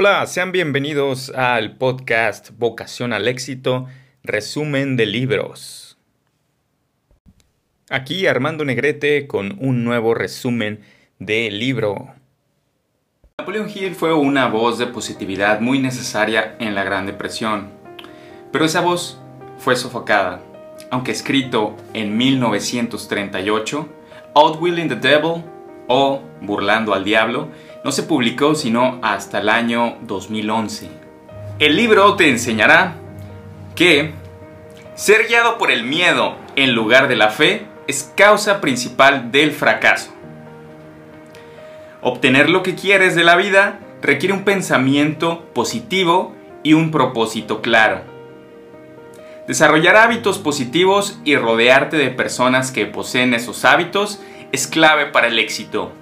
Hola, sean bienvenidos al podcast Vocación al Éxito, resumen de libros. Aquí Armando Negrete con un nuevo resumen de libro. Napoleon Hill fue una voz de positividad muy necesaria en la Gran Depresión, pero esa voz fue sofocada, aunque escrito en 1938, Outwilling the Devil o Burlando al Diablo no se publicó sino hasta el año 2011. El libro te enseñará que ser guiado por el miedo en lugar de la fe es causa principal del fracaso. Obtener lo que quieres de la vida requiere un pensamiento positivo y un propósito claro. Desarrollar hábitos positivos y rodearte de personas que poseen esos hábitos es clave para el éxito.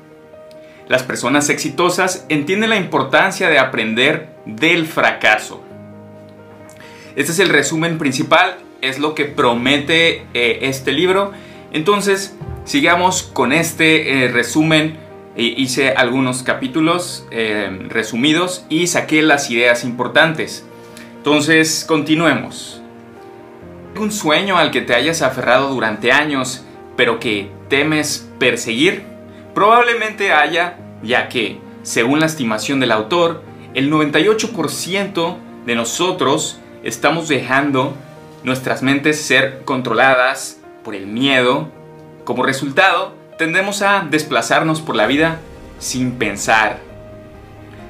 Las personas exitosas entienden la importancia de aprender del fracaso. Este es el resumen principal, es lo que promete eh, este libro. Entonces, sigamos con este eh, resumen. E hice algunos capítulos eh, resumidos y saqué las ideas importantes. Entonces, continuemos. ¿Un sueño al que te hayas aferrado durante años, pero que temes perseguir? Probablemente haya, ya que, según la estimación del autor, el 98% de nosotros estamos dejando nuestras mentes ser controladas por el miedo. Como resultado, tendemos a desplazarnos por la vida sin pensar,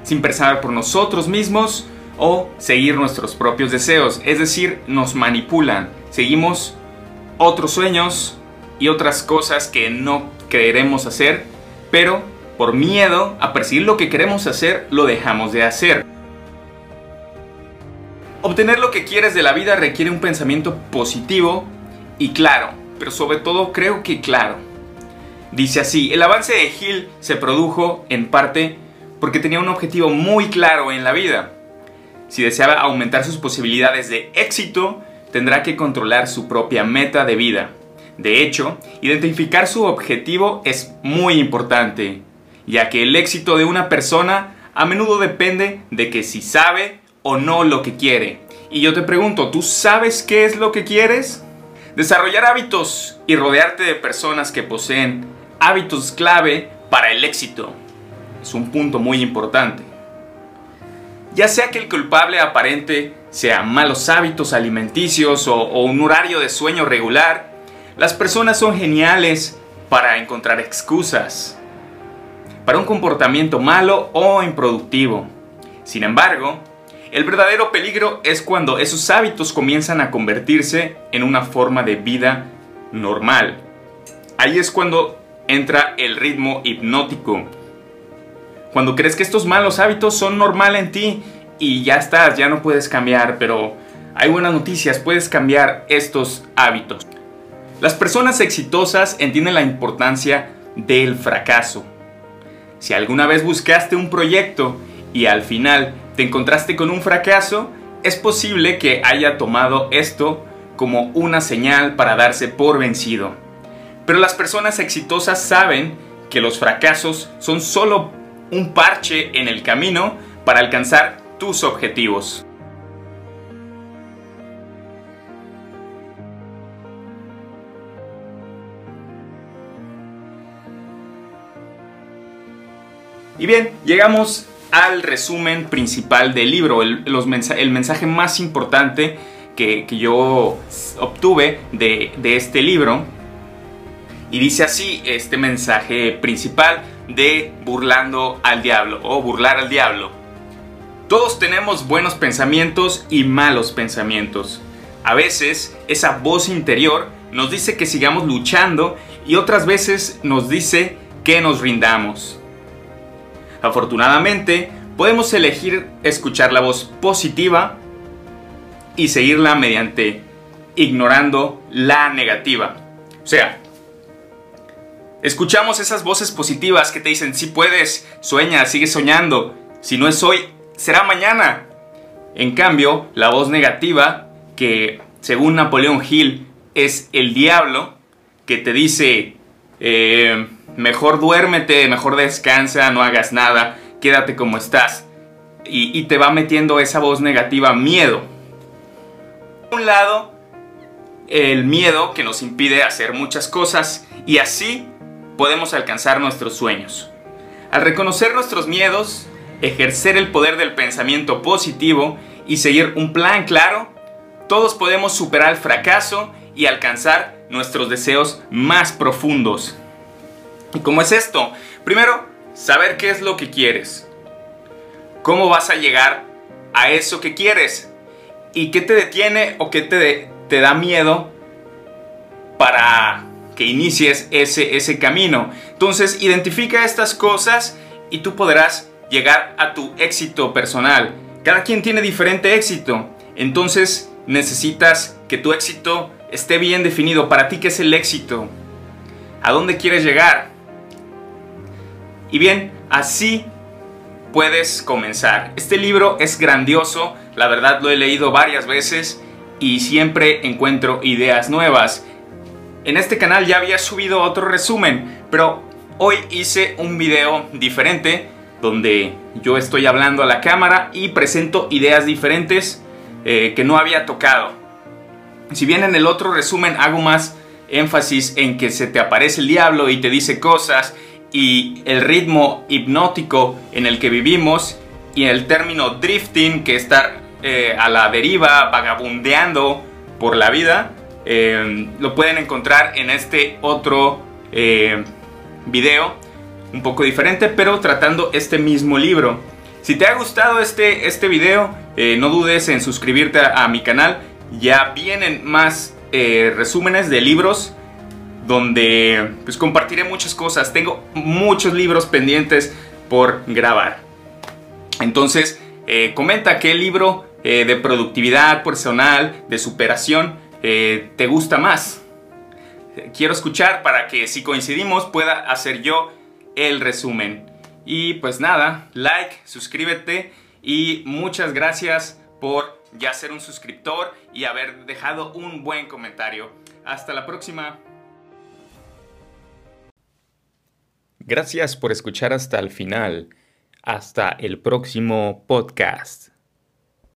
sin pensar por nosotros mismos o seguir nuestros propios deseos, es decir, nos manipulan, seguimos otros sueños y otras cosas que no queremos hacer, pero por miedo a perseguir lo que queremos hacer, lo dejamos de hacer. Obtener lo que quieres de la vida requiere un pensamiento positivo y claro, pero sobre todo creo que claro. Dice así, el avance de Hill se produjo en parte porque tenía un objetivo muy claro en la vida. Si deseaba aumentar sus posibilidades de éxito, tendrá que controlar su propia meta de vida. De hecho, identificar su objetivo es muy importante, ya que el éxito de una persona a menudo depende de que si sabe o no lo que quiere. Y yo te pregunto, ¿tú sabes qué es lo que quieres? Desarrollar hábitos y rodearte de personas que poseen hábitos clave para el éxito es un punto muy importante. Ya sea que el culpable aparente sea malos hábitos alimenticios o, o un horario de sueño regular, las personas son geniales para encontrar excusas para un comportamiento malo o improductivo. Sin embargo, el verdadero peligro es cuando esos hábitos comienzan a convertirse en una forma de vida normal. Ahí es cuando entra el ritmo hipnótico. Cuando crees que estos malos hábitos son normal en ti y ya estás, ya no puedes cambiar, pero hay buenas noticias, puedes cambiar estos hábitos. Las personas exitosas entienden la importancia del fracaso. Si alguna vez buscaste un proyecto y al final te encontraste con un fracaso, es posible que haya tomado esto como una señal para darse por vencido. Pero las personas exitosas saben que los fracasos son solo un parche en el camino para alcanzar tus objetivos. Y bien, llegamos al resumen principal del libro, el, mensaje más importante que, yo obtuve de, este libro. Y dice así este mensaje principal de burlando al diablo o burlar al diablo. Todos tenemos buenos pensamientos y malos pensamientos. A veces esa voz interior nos dice que sigamos luchando y otras veces nos dice que nos rindamos. Afortunadamente, podemos elegir escuchar la voz positiva y seguirla mediante ignorando la negativa. O sea, escuchamos esas voces positivas que te dicen, si puedes, sueña, sigue soñando, si no es hoy, será mañana. En cambio, la voz negativa, que según Napoleón Hill es el diablo, que te dice, eh, mejor duérmete, mejor descansa, no hagas nada, quédate como estás. y, te va metiendo esa voz negativa, miedo. Por un lado, el miedo que nos impide hacer muchas cosas y así podemos alcanzar nuestros sueños. Al reconocer nuestros miedos, ejercer el poder del pensamiento positivo y seguir un plan claro, todos podemos superar el fracaso y alcanzar nuestros deseos más profundos. ¿Y cómo es esto? Primero, saber qué es lo que quieres. ¿Cómo vas a llegar a eso que quieres? ¿Y qué te detiene o qué te, da miedo para que inicies ese, ese camino? Entonces, identifica estas cosas y tú podrás llegar a tu éxito personal. Cada quien tiene diferente éxito. Entonces, necesitas que tu éxito esté bien definido. Para ti, ¿qué es el éxito? ¿A dónde quieres llegar? Y bien, así puedes comenzar. Este libro es grandioso, la verdad lo he leído varias veces y siempre encuentro ideas nuevas. En este canal ya había subido otro resumen, pero hoy hice un video diferente donde yo estoy hablando a la cámara y presento ideas diferentes eh, que no había tocado. Si bien en el otro resumen hago más énfasis en que se te aparece el diablo y te dice cosas y el ritmo hipnótico en el que vivimos y el término drifting que estar eh, a la deriva, vagabundeando por la vida, eh, lo pueden encontrar en este otro video un poco diferente, pero tratando este mismo libro. Si te ha gustado este, este video, eh, no dudes en suscribirte a, mi canal. Ya vienen más eh, resúmenes de libros donde pues compartiré muchas cosas. Tengo muchos libros pendientes por grabar. Entonces, eh, comenta qué libro de productividad personal, de superación, te gusta más. Quiero escuchar para que si coincidimos pueda hacer yo el resumen. Y pues nada, like, suscríbete y muchas gracias por ya ser un suscriptor y haber dejado un buen comentario. Hasta la próxima. Gracias por escuchar hasta el final. Hasta el próximo podcast.